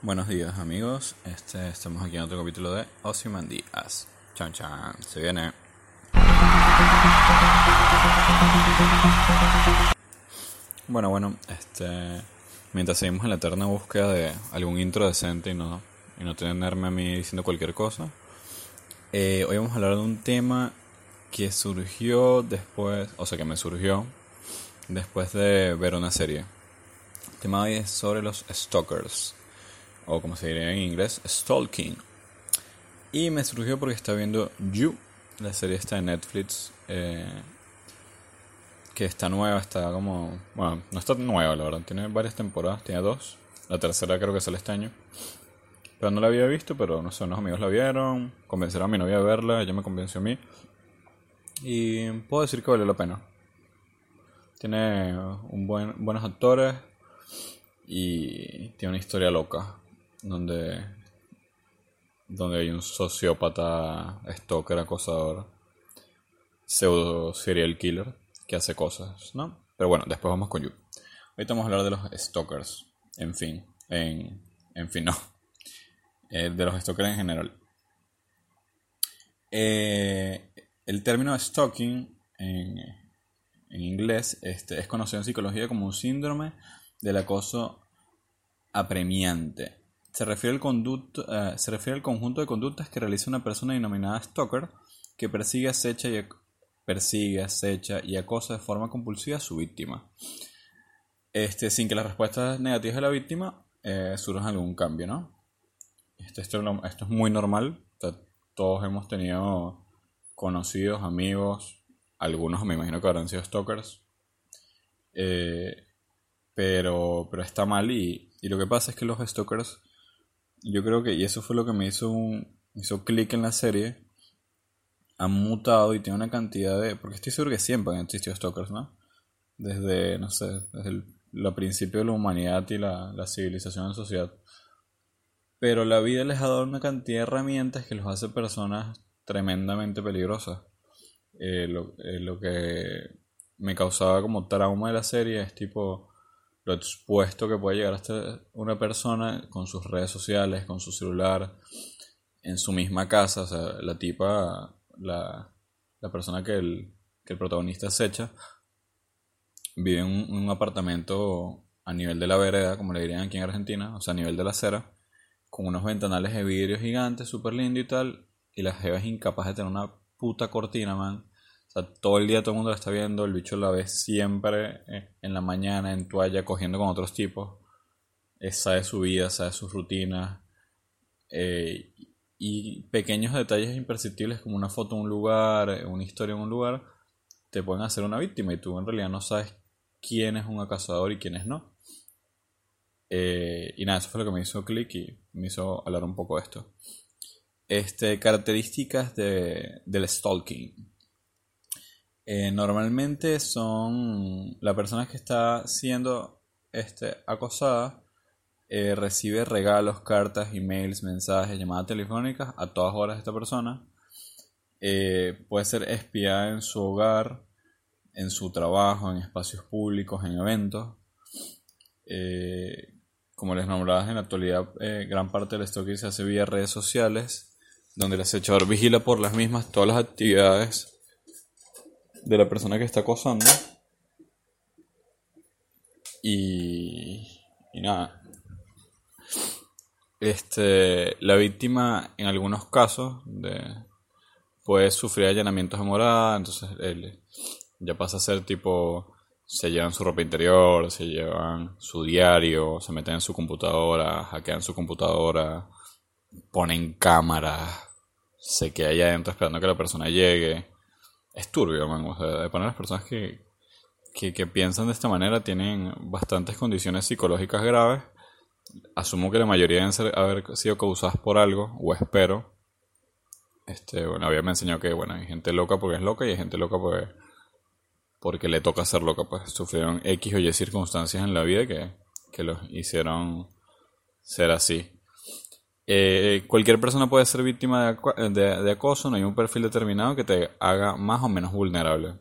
Buenos días amigos, este, estamos aquí en otro capítulo de Ozymandias. Chan chan, se viene. Bueno, bueno, este, mientras seguimos en la eterna búsqueda de algún intro decente y no, y no tenerme a mí diciendo cualquier cosa, eh, hoy vamos a hablar de un tema que surgió después, o sea que me surgió después de ver una serie. El tema hoy es sobre los stalkers o como se diría en inglés, Stalking. Y me surgió porque estaba viendo You, la serie esta de Netflix, eh, que está nueva, está como... Bueno, no está nueva, la verdad, tiene varias temporadas, tiene dos. La tercera creo que sale este año. Pero no la había visto, pero no sé, unos amigos la vieron, convencieron a mi novia a verla, ella me convenció a mí. Y puedo decir que vale la pena. Tiene un buen, buenos actores y tiene una historia loca donde, donde hay un sociópata, stalker, acosador, pseudo serial killer que hace cosas, ¿no? Pero bueno, después vamos con You. Ahorita vamos a hablar de los stalkers, en fin, en, en fin, no, eh, de los stalkers en general. Eh, el término stalking en, en inglés este, es conocido en psicología como un síndrome del acoso apremiante se refiere, al conducto, eh, se refiere al conjunto de conductas que realiza una persona denominada stalker que persigue, acecha y, persigue, acecha y acosa de forma compulsiva a su víctima. Este, sin que las respuestas negativas de la víctima eh, surjan algún cambio, ¿no? Este, esto, esto, es muy normal. todos hemos tenido conocidos, amigos, algunos me imagino que habrán sido stalkers. Eh, pero, pero está mal y, y, lo que pasa es que los stalkers yo creo que, y eso fue lo que me hizo un hizo clic en la serie, han mutado y tiene una cantidad de, porque estoy seguro que siempre han existido stalkers, ¿no? Desde, no sé, desde el, principio de la humanidad y la, la civilización en sociedad. Pero la vida les ha dado una cantidad de herramientas que los hace personas tremendamente peligrosas. Eh, lo, eh, lo que me causaba como trauma de la serie es tipo lo expuesto que puede llegar a estar una persona con sus redes sociales, con su celular, en su misma casa, o sea, la tipa, la, la persona que el, que el protagonista acecha, vive en un, apartamento a nivel de la vereda, como le dirían aquí en Argentina, o sea, a nivel de la acera, con unos ventanales de vidrio gigantes, súper lindo y tal, y la jeva es incapaz de tener una puta cortina, man. O sea, todo el día todo el mundo la está viendo, el bicho la ve siempre eh, en la mañana en toalla cogiendo con otros tipos. sabe su vida, sabe sus rutinas. Eh, y pequeños detalles imperceptibles como una foto en un lugar, eh, una historia en un lugar, te pueden hacer una víctima y tú en realidad no sabes quién es un acosador y quién es no. y nada, eso fue lo que me hizo clic y me hizo hablar un poco de esto. Este, características de, del stalking. Eh, normalmente son la persona que está siendo este, acosada eh, recibe regalos, cartas, emails, mensajes, llamadas telefónicas a todas horas de esta persona. Eh, puede ser espiada en su hogar, en su trabajo, en espacios públicos, en eventos. como les nombraba en la actualidad, gran parte del que se hace vía redes sociales, donde el acechador vigila por las mismas todas las actividades de la persona que está acosando. Y, y nada. Este, la víctima en algunos casos de, puede sufrir allanamientos de morada, entonces él ya pasa a ser tipo, se llevan su ropa interior, se llevan su diario, se meten en su computadora, hackean su computadora, ponen cámaras, se queda allá adentro esperando que la persona llegue es turbio, man. O sea, de poner las personas que, que, piensan de esta manera tienen bastantes condiciones psicológicas graves. Asumo que la mayoría deben haber sido causadas por algo, o espero. Este, bueno, había me enseñado que, bueno, hay gente loca porque es loca y hay gente loca porque, porque le toca ser loca, pues sufrieron X o Y circunstancias en la vida que, que los hicieron ser así. Eh, cualquier persona puede ser víctima de, acoso, no hay un perfil determinado que te haga más o menos vulnerable.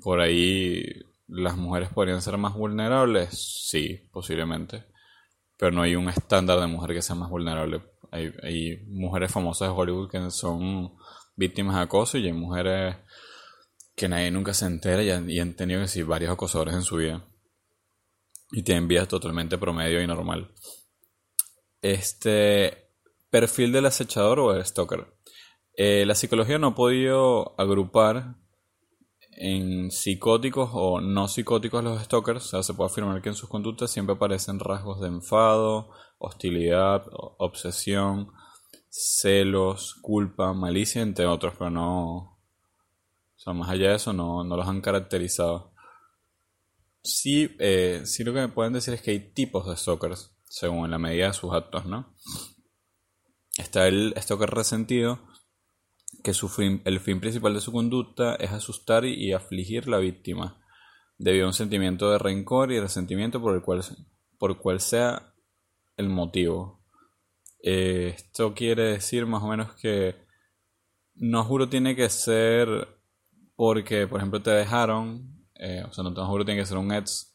Por ahí las mujeres podrían ser más vulnerables, sí, posiblemente. pero no hay un estándar de mujer que sea más vulnerable. Hay, mujeres famosas de Hollywood que son víctimas de acoso y hay mujeres que nadie nunca se entera y han, tenido que ser varios acosadores en su vida. Y tienen vidas totalmente promedio y normal. Este perfil del acechador o el stalker. Eh, la psicología no ha podido agrupar en psicóticos o no psicóticos los stalkers. O sea, se puede afirmar que en sus conductas siempre aparecen rasgos de enfado, hostilidad, obsesión, celos, culpa, malicia, entre otros, pero no. O sea, más allá de eso, no, no los han caracterizado. Sí, eh, sí lo que me pueden decir es que hay tipos de stalkers, según la medida de sus actos, ¿no? Está el stalker resentido, que su el fin principal de su conducta es asustar y, afligir la víctima, debido a un sentimiento de rencor y resentimiento por el cual, por cual sea el motivo. Eh, esto quiere decir más o menos que no juro tiene que ser porque, por ejemplo, te dejaron, eh, o sea, no te juro tiene que ser un ex,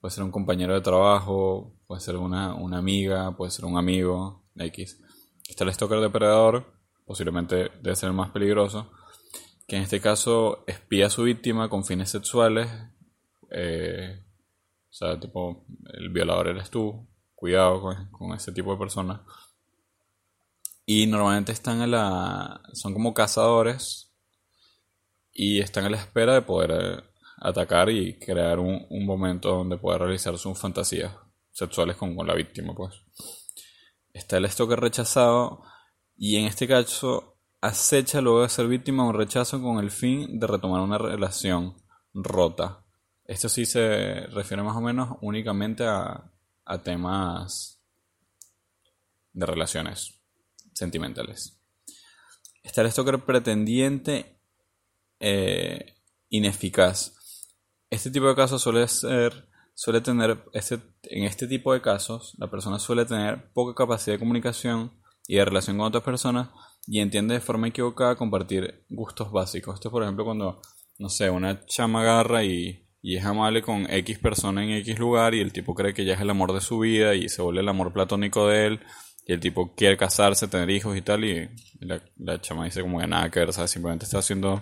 puede ser un compañero de trabajo, puede ser una, una amiga, puede ser un amigo, X. Está el stalker depredador, posiblemente debe ser el más peligroso, que en este caso espía a su víctima con fines sexuales, eh, o sea, tipo, el violador eres tú, cuidado con, ese tipo de personas. Y normalmente están en la. son como cazadores y están a la espera de poder atacar y crear un, momento donde pueda realizar sus fantasías sexuales con, con la víctima, pues. Está el rechazado y en este caso acecha luego de ser víctima un rechazo con el fin de retomar una relación rota. Esto sí se refiere más o menos únicamente a, temas de relaciones sentimentales. Está el stalker pretendiente eh, ineficaz. Este tipo de casos suele ser, suele tener, este, en este tipo de casos, la persona suele tener poca capacidad de comunicación y de relación con otras personas y entiende de forma equivocada compartir gustos básicos. Esto, por ejemplo, cuando, no sé, una chama agarra y, es amable con X persona en X lugar y el tipo cree que ya es el amor de su vida y se vuelve el amor platónico de él y el tipo quiere casarse, tener hijos y tal y la, chama dice como que nada que ver, simplemente está haciendo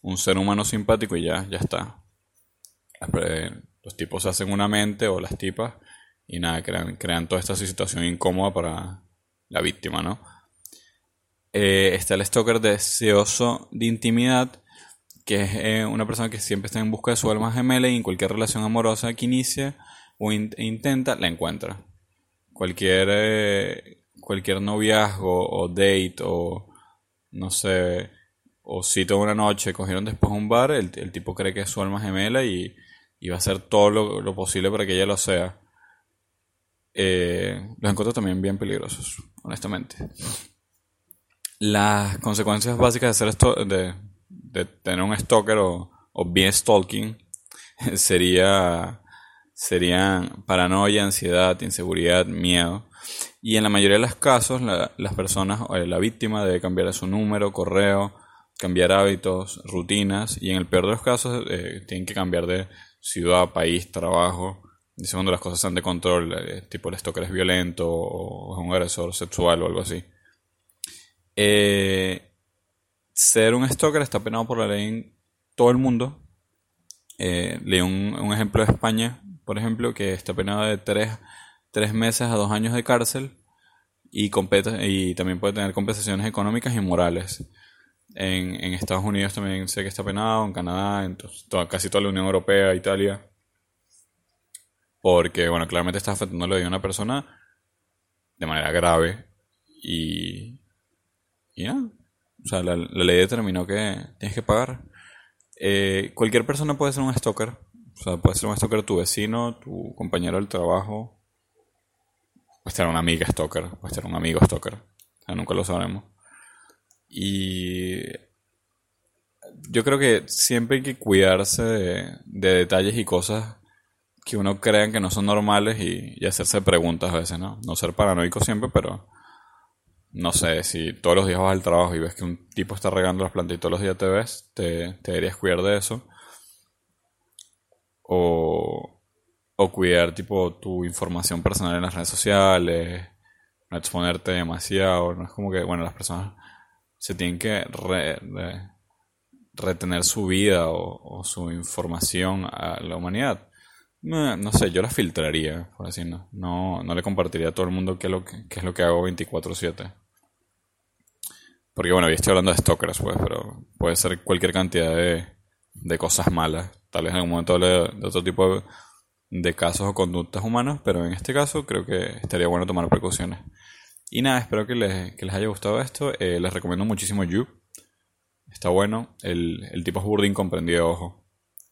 un ser humano simpático y ya, ya está. Los tipos se hacen una mente o las tipas y nada, crean, crean toda esta situación incómoda para, la víctima, ¿no? Eh, está el stalker deseoso de intimidad, que es eh, una persona que siempre está en busca de su alma gemela y en cualquier relación amorosa que inicie o intenta, la encuentra. Cualquier, eh, cualquier noviazgo o date o no sé, o cita una noche, cogieron después un bar, el, tipo cree que es su alma gemela y, va a hacer todo lo, posible para que ella lo sea eh, los encuentro también bien peligrosos, honestamente. Las consecuencias básicas de, hacer esto, de, tener un stalker o, o bien stalking sería, serían paranoia, ansiedad, inseguridad, miedo. Y en la mayoría de los casos, las personas o la víctima debe cambiar su número, correo, cambiar hábitos, rutinas. Y en el peor de los casos, eh, tienen que cambiar de ciudad, país, trabajo Dice cuando las cosas están de control, eh, tipo el stalker es violento o es un agresor sexual o algo así. Eh, ser un stalker está penado por la ley en todo el mundo. Leí un, ejemplo de España, por ejemplo, que está penado de 3 meses a 2 años de cárcel y, y también puede tener compensaciones económicas y morales. En, en, Estados Unidos también sé que está penado, en Canadá, en casi toda la Unión Europea, Italia. Porque, bueno, claramente está afectando la vida de una persona de manera grave. Y. Y ya. O sea, la, ley determinó que tienes que pagar. Eh, cualquier persona puede ser un stalker. O sea, puede ser un stalker tu vecino, tu compañero del trabajo. Puede ser una amiga stalker. Puede ser un amigo stalker. O sea, nunca lo sabremos. Y. Yo creo que siempre hay que cuidarse de, de detalles y cosas que uno crea que no son normales y, hacerse preguntas a veces, ¿no? No ser paranoico siempre, pero no sé, si todos los días vas al trabajo y ves que un tipo está regando las plantas y todos los días te ves, te, deberías cuidar de eso. O, o cuidar tipo tu información personal en las redes sociales, no exponerte demasiado, no es como que, bueno, las personas se tienen que retener su vida o, su información a la humanidad. No, sé, yo la filtraría, por así no. No, le compartiría a todo el mundo qué es lo que, es lo que hago 24/7. Porque bueno, yo estoy hablando de stalkers, pues, pero puede ser cualquier cantidad de, de cosas malas. Tal vez en algún momento hable de, otro tipo de, de, casos o conductas humanas, pero en este caso creo que estaría bueno tomar precauciones. Y nada, espero que les, que les haya gustado esto. Eh, les recomiendo muchísimo You. Está bueno. El, el tipo es burdín comprendido, ojo.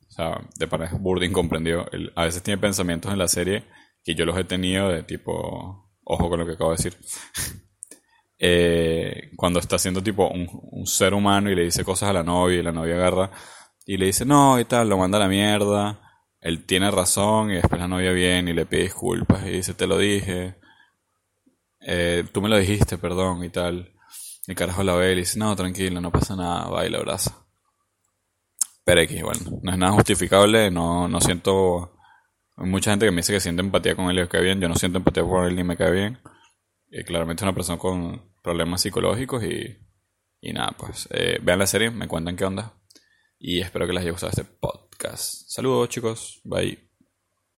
O sea, de para es burdín comprendido. a veces tiene pensamientos en la serie que yo los he tenido de tipo, ojo con lo que acabo de decir. eh, cuando está haciendo tipo un, un, ser humano y le dice cosas a la novia y la novia agarra y le dice no y tal, lo manda a la mierda. Él tiene razón y después la novia viene y le pide disculpas y dice te lo dije eh, tú me lo dijiste, perdón, y tal. Y carajo la ve y dice, no, tranquilo, no pasa nada, va y la abraza. Pero X, bueno, no es nada justificable, no, no siento... Hay mucha gente que me dice que siente empatía con él y que cae bien, yo no siento empatía con él ni me cae bien. Y claramente es una persona con problemas psicológicos y, y nada, pues eh, vean la serie, me cuentan qué onda. Y espero que les haya gustado este podcast. Saludos chicos, bye.